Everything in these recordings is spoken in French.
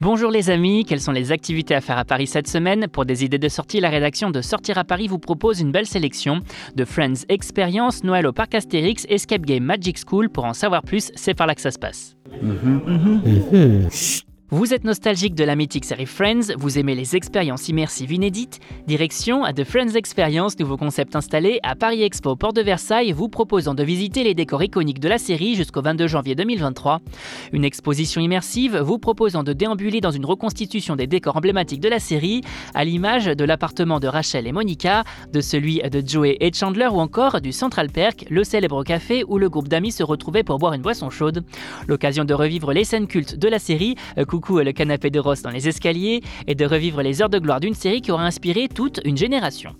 Bonjour les amis, quelles sont les activités à faire à Paris cette semaine Pour des idées de sortie, la rédaction de Sortir à Paris vous propose une belle sélection de Friends Experience, Noël au Parc Astérix, Escape Game Magic School. Pour en savoir plus, c'est par là que ça se passe. Vous êtes nostalgique de la mythique série Friends, vous aimez les expériences immersives inédites Direction à The Friends Experience, nouveau concept installé à Paris Expo, Port de Versailles, vous proposant de visiter les décors iconiques de la série jusqu'au 22 janvier 2023. Une exposition immersive vous proposant de déambuler dans une reconstitution des décors emblématiques de la série, à l'image de l'appartement de Rachel et Monica, de celui de Joey et Chandler ou encore du Central Perk, le célèbre café où le groupe d'amis se retrouvait pour boire une boisson chaude. L'occasion de revivre les scènes cultes de la série, coucou le canapé de Ross dans les escaliers, et de revivre les heures de gloire d'une série qui aura inspiré toute une génération.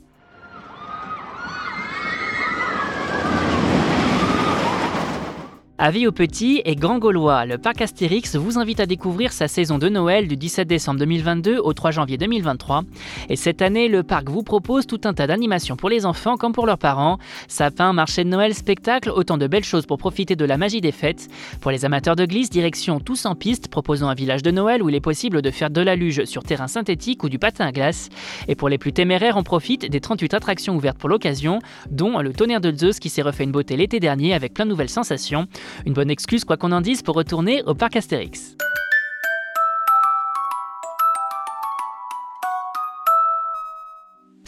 Avis aux petits et grands Gaulois, le parc Astérix vous invite à découvrir sa saison de Noël du 17 décembre 2022 au 3 janvier 2023. Et cette année, le parc vous propose tout un tas d'animations pour les enfants comme pour leurs parents. Sapin, marché de Noël, spectacle, autant de belles choses pour profiter de la magie des fêtes. Pour les amateurs de glisse, direction Tous en piste, proposant un village de Noël où il est possible de faire de la luge sur terrain synthétique ou du patin à glace. Et pour les plus téméraires, on profite des 38 attractions ouvertes pour l'occasion, dont le tonnerre de Zeus qui s'est refait une beauté l'été dernier avec plein de nouvelles sensations. Une bonne excuse, quoi qu'on en dise, pour retourner au parc Astérix.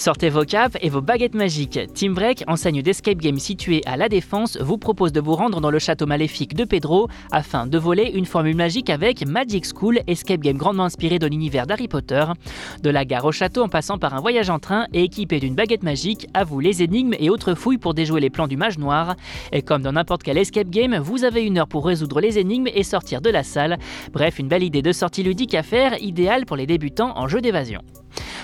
Sortez vos capes et vos baguettes magiques. Team Break, enseigne d'escape game située à La Défense, vous propose de vous rendre dans le château maléfique de Pedro afin de voler une formule magique avec Magic School, escape game grandement inspiré de l'univers d'Harry Potter. De la gare au château en passant par un voyage en train et équipé d'une baguette magique, à vous les énigmes et autres fouilles pour déjouer les plans du mage noir. Et comme dans n'importe quel escape game, vous avez une heure pour résoudre les énigmes et sortir de la salle. Bref, une belle idée de sortie ludique à faire, idéale pour les débutants en jeu d'évasion.